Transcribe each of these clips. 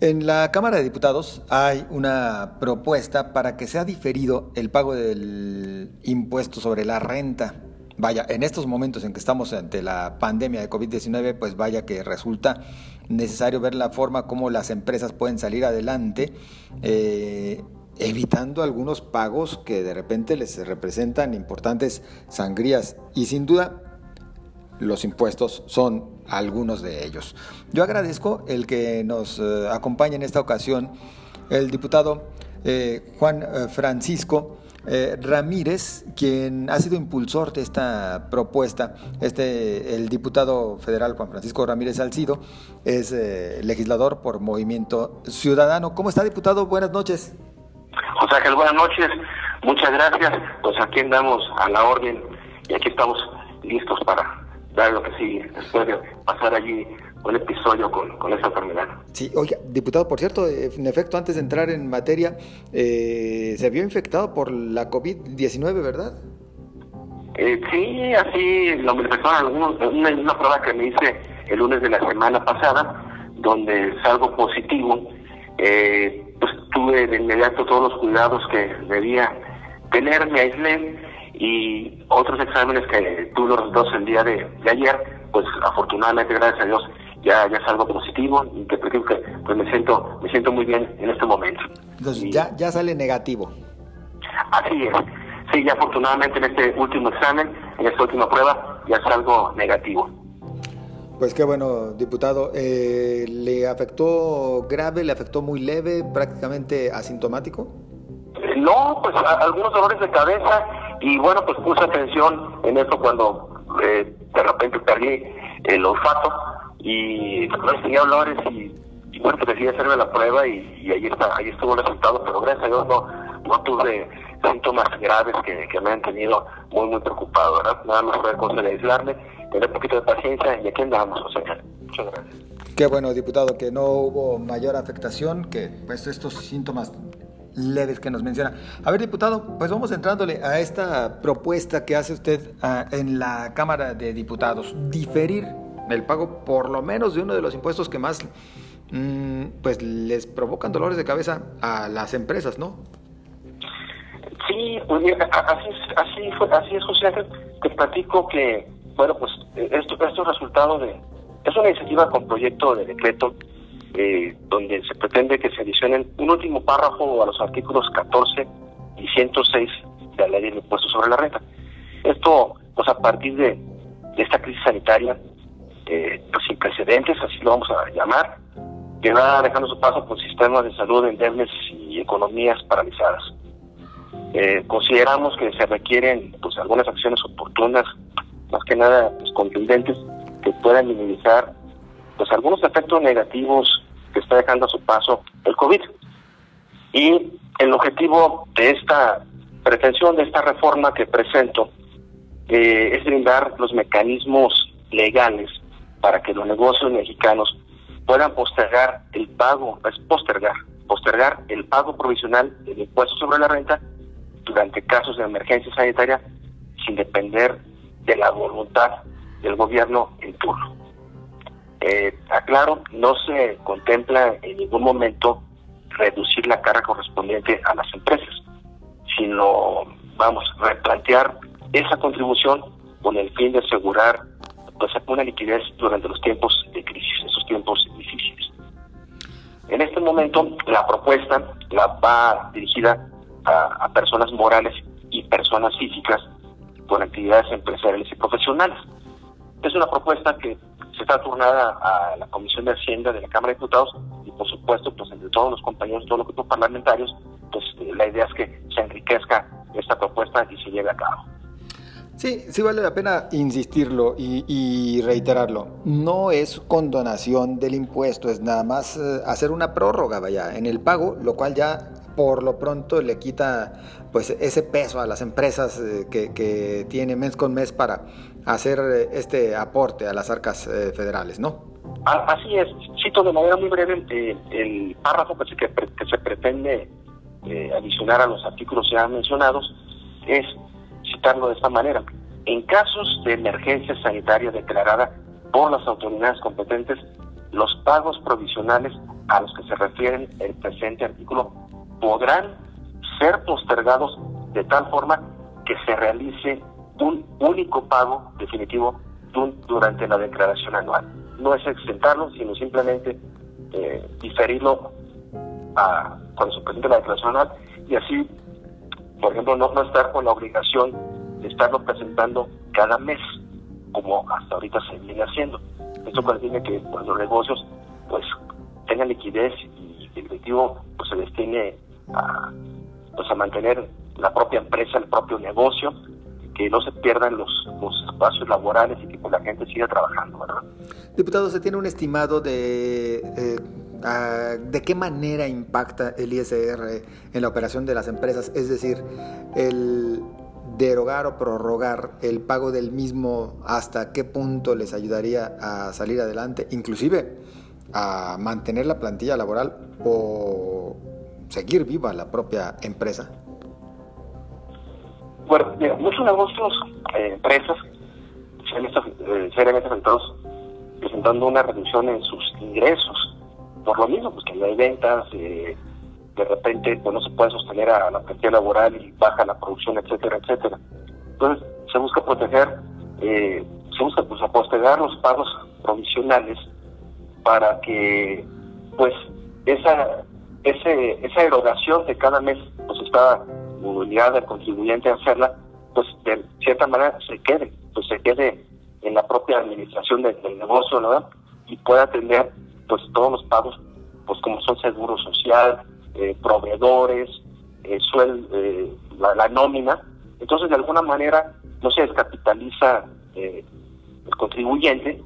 En la Cámara de Diputados hay una propuesta para que sea diferido el pago del impuesto sobre la renta. Vaya, en estos momentos en que estamos ante la pandemia de COVID-19, pues vaya que resulta necesario ver la forma como las empresas pueden salir adelante, eh, evitando algunos pagos que de repente les representan importantes sangrías. Y sin duda, los impuestos son algunos de ellos. Yo agradezco el que nos eh, acompañe en esta ocasión el diputado eh, Juan eh, Francisco Ramírez, quien ha sido impulsor de esta propuesta. Este, el diputado federal Juan Francisco Ramírez Salcido es legislador por Movimiento Ciudadano. ¿Cómo está, diputado? Buenas noches. José Ángel, buenas noches. Muchas gracias. Pues aquí andamos a la orden y aquí estamos listos para dar lo que sigue, después de pasar allí un episodio con, con esa enfermedad. Sí, oiga, diputado, por cierto, en efecto, antes de entrar en materia, eh, se vio infectado por la COVID-19, ¿verdad? Eh, sí, así lo manifestaron una, una prueba que me hice el lunes de la semana pasada, donde salgo positivo, eh, pues tuve de inmediato todos los cuidados que debía tener, me aislé, y otros exámenes que tuve los resultados el día de, ayer, pues afortunadamente, gracias a Dios, ya, ya salgo positivo y que, que pues me siento me siento muy bien en este momento. Entonces ya, ya sale negativo. Así es. Sí, ya afortunadamente en este último examen, en esta última prueba, ya salgo negativo. Pues qué bueno, diputado. Eh, ¿Le afectó grave, le afectó muy leve, prácticamente asintomático? No, pues algunos dolores de cabeza y bueno, pues puse atención en eso cuando eh, de repente perdí el olfato y no tenía olores y, bueno, pues decidí hacerme la prueba y, ahí está, ahí estuvo el resultado, pero gracias a Dios no, no tuve síntomas graves que, que me han tenido muy, muy preocupado, ¿verdad? Nada más fue cosa de aislarme, tener un poquito de paciencia y aquí andamos, o sea, muchas gracias. Qué bueno, diputado, que no hubo mayor afectación, que pues estos síntomas leves que nos menciona. A ver, diputado, pues vamos entrándole a esta propuesta que hace usted ah, en la Cámara de Diputados, diferir el pago por lo menos de uno de los impuestos que más mm, pues les provocan dolores de cabeza a las empresas, ¿no? Sí, pues así es, así, fue, así es, José. Te platico que, bueno, pues esto es resultado de, es una iniciativa con proyecto de decreto eh, donde se pretende que se adicionen un último párrafo a los artículos 14 y 106 de la ley del impuesto sobre la renta. Esto, pues a partir de, esta crisis sanitaria, eh, pues sin precedentes, así lo vamos a llamar, que va dejando su paso por sistemas de salud endebles y economías paralizadas. Eh, consideramos que se requieren pues algunas acciones oportunas, más que nada pues, contundentes, que puedan minimizar pues algunos efectos negativos está dejando a su paso el COVID. Y el objetivo de esta pretensión, de esta reforma que presento, eh, es brindar los mecanismos legales para que los negocios mexicanos puedan postergar el pago, es postergar, postergar el pago provisional del impuesto sobre la renta durante casos de emergencia sanitaria sin depender de la voluntad del gobierno en turno. Eh, aclaro, no se contempla en ningún momento reducir la carga correspondiente a las empresas, sino, vamos, replantear esa contribución con el fin de asegurar pues, una liquidez durante los tiempos de crisis, esos tiempos difíciles. En este momento, la propuesta la va dirigida a, a personas morales y personas físicas con actividades empresariales y profesionales. Es una propuesta que se está turnada a la Comisión de Hacienda de la Cámara de Diputados y por supuesto, pues entre todos los compañeros, todos los grupos parlamentarios, pues la idea es que se enriquezca esta propuesta y se lleve a cabo. Sí, sí vale la pena insistirlo y, reiterarlo. No es condonación del impuesto, es nada más eh, hacer una prórroga, vaya, en el pago, lo cual ya por lo pronto le quita pues ese peso a las empresas eh, que, que tiene mes con mes para hacer eh, este aporte a las arcas federales, ¿no? Así es. Cito de manera muy breve el párrafo que se, que, se pretende adicionar a los artículos ya mencionados es citarlo de esta manera. En casos de emergencia sanitaria declarada por las autoridades competentes, los pagos provisionales a los que se refieren el presente artículo podrán ser postergados de tal forma que se realice un único pago definitivo durante la declaración anual. No es exentarlo, sino simplemente eh, diferirlo a, cuando se presente la declaración anual y así, por ejemplo, no, no estar con la obligación de estarlo presentando cada mes, como hasta ahorita se viene haciendo. Esto contiene que pues, los negocios pues tengan liquidez y el objetivo pues, se destine a, pues, a mantener la propia empresa, el propio negocio, que no se pierdan los, los espacios laborales y que pues, la gente siga trabajando, ¿verdad? Diputado, ¿se tiene un estimado de eh, de qué manera impacta el ISR en la operación de las empresas? Es decir, el derogar o prorrogar el pago del mismo, ¿hasta qué punto les ayudaría a salir adelante? Inclusive a mantener la plantilla laboral o seguir viva la propia empresa? Bueno, muchos negocios, eh, empresas, eh, seriamente afectados presentando una reducción en sus ingresos. Por lo mismo, pues que no hay ventas, eh, de repente pues no se puede sostener a la plantilla laboral y baja la producción, etcétera, etcétera. Entonces, se busca proteger, se busca pues postergar los pagos provisionales para que pues esa ese, esa erogación de cada mes pues está obligada al contribuyente a hacerla pues de cierta manera se quede pues se quede en la propia administración del, negocio ¿no? y pueda atender pues todos los pagos pues como son seguro social eh, proveedores eh, suel, eh, la, nómina entonces de alguna manera no se descapitaliza el contribuyente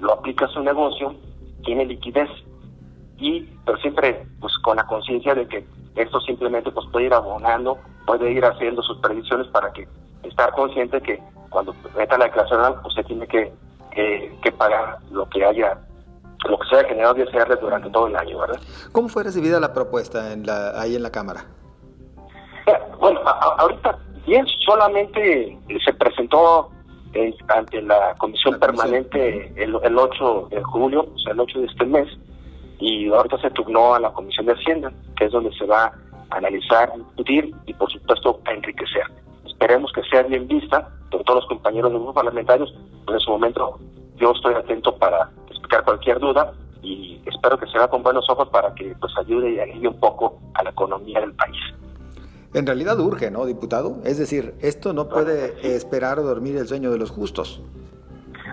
lo aplica a su negocio tiene liquidez y pero siempre pues con la conciencia de que esto simplemente pues puede ir abonando, puede ir haciendo sus predicciones para que estar consciente que cuando meta la declaración pues se tiene que, que, pagar lo que haya lo que se haya generado de ISR durante todo el año, ¿verdad? ¿Cómo fue recibida la propuesta en la, ahí en la Cámara? Eh, bueno, ahorita bien, solamente se presentó ante la comisión permanente el, el 8 de julio, o sea, el 8 de este mes, y ahorita se turnó a la comisión de Hacienda, que es donde se va a analizar, discutir y, por supuesto, a enriquecer. Esperemos que sea bien vista por todos los compañeros de los parlamentarios. Pues en su momento yo estoy atento para explicar cualquier duda y espero que se vea con buenos ojos para que pues ayude y ayude un poco a la economía del país. En realidad urge, ¿no, diputado? Es decir, esto no puede esperar o dormir el sueño de los justos.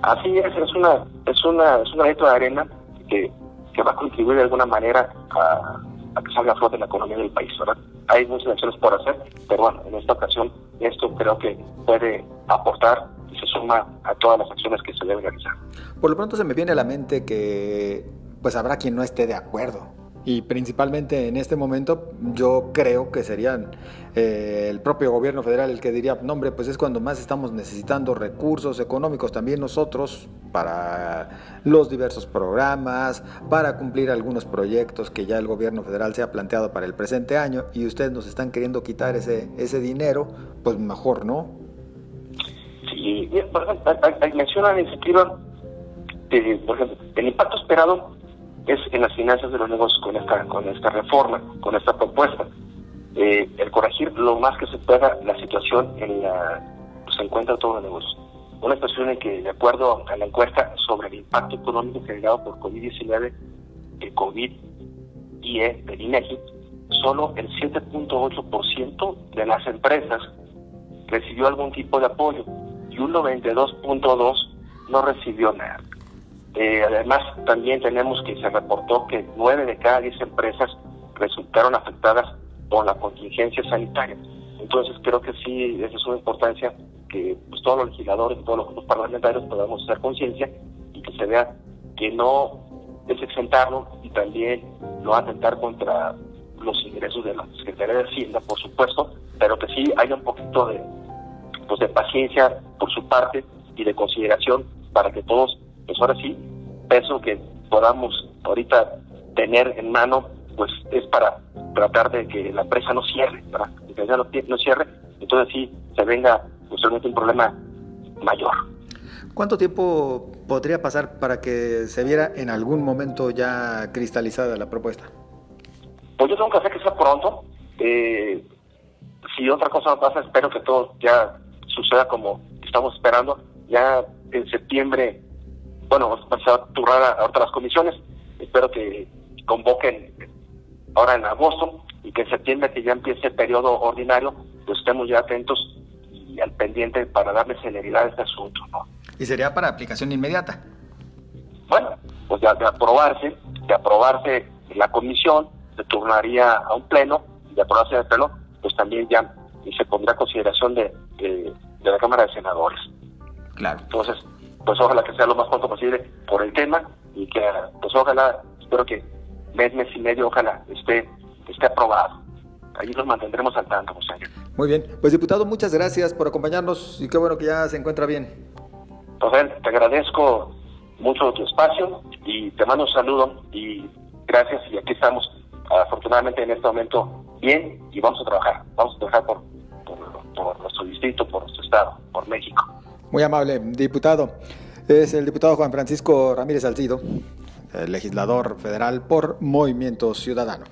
Así es, es una es una es una de arena que, que va a contribuir de alguna manera a, que salga a flote la economía del país, ¿verdad? Hay muchas acciones por hacer, pero bueno, en esta ocasión esto creo que puede aportar y se suma a todas las acciones que se deben realizar. Por lo pronto se me viene a la mente que pues habrá quien no esté de acuerdo y principalmente en este momento yo creo que serían eh, el propio gobierno federal el que diría, no hombre, pues es cuando más estamos necesitando recursos económicos también nosotros para los diversos programas, para cumplir algunos proyectos que ya el gobierno federal se ha planteado para el presente año y ustedes nos están queriendo quitar ese, ese dinero, pues mejor, ¿no? Sí, menciona la iniciativa, por ejemplo, el impacto esperado es en las finanzas de los negocios con esta, con esta reforma, con esta propuesta. Eh, el corregir lo más que se pueda la situación en la que se encuentra todos los negocios. Una situación en que, de acuerdo a la encuesta sobre el impacto económico generado por COVID-19, el COVID y el INEGI, solo el 7.8% de las empresas recibió algún tipo de apoyo y un 92.2% no recibió nada. Eh, además, también tenemos que se reportó que nueve de cada diez empresas resultaron afectadas por la contingencia sanitaria. Entonces, creo que sí, esa es una importancia que pues, todos los legisladores, todos los parlamentarios podamos hacer conciencia y que se vea que no es exentarlo y también no atentar contra los ingresos de la Secretaría de Hacienda, por supuesto, pero que sí haya un poquito de, pues, de paciencia por su parte y de consideración para que todos pues ahora sí, peso que podamos ahorita tener en mano, pues es para tratar de que la empresa no cierre, para que la no, no cierre, entonces sí se venga posiblemente un problema mayor. ¿Cuánto tiempo podría pasar para que se viera en algún momento ya cristalizada la propuesta? Pues yo tengo que hacer que sea pronto. Eh, si otra cosa no pasa, espero que todo ya suceda como estamos esperando. Ya en septiembre, bueno, se va a turrar a otras comisiones. Espero que convoquen ahora en agosto y que en septiembre, que ya empiece el periodo ordinario, pues estemos ya atentos y al pendiente para darle celeridad a este asunto. ¿no? ¿Y sería para aplicación inmediata? Bueno, pues ya de aprobarse, de aprobarse la comisión, se turnaría a un pleno, de aprobarse el pleno, pues también ya se pondrá a consideración de, de, la Cámara de Senadores. Claro. Entonces, pues ojalá que sea lo más pronto posible por el tema y que, pues ojalá, espero que mes, mes y medio, ojalá esté, esté aprobado. Ahí nos mantendremos al tanto, José Muy bien, pues diputado, muchas gracias por acompañarnos y qué bueno que ya se encuentra bien. José, te agradezco mucho tu espacio y te mando un saludo y gracias y aquí estamos afortunadamente en este momento bien y vamos a trabajar, vamos a trabajar por, por, nuestro distrito, por nuestro estado, por México. Muy amable, diputado. Es el diputado Juan Francisco Ramírez Salcido, legislador federal por Movimiento Ciudadano.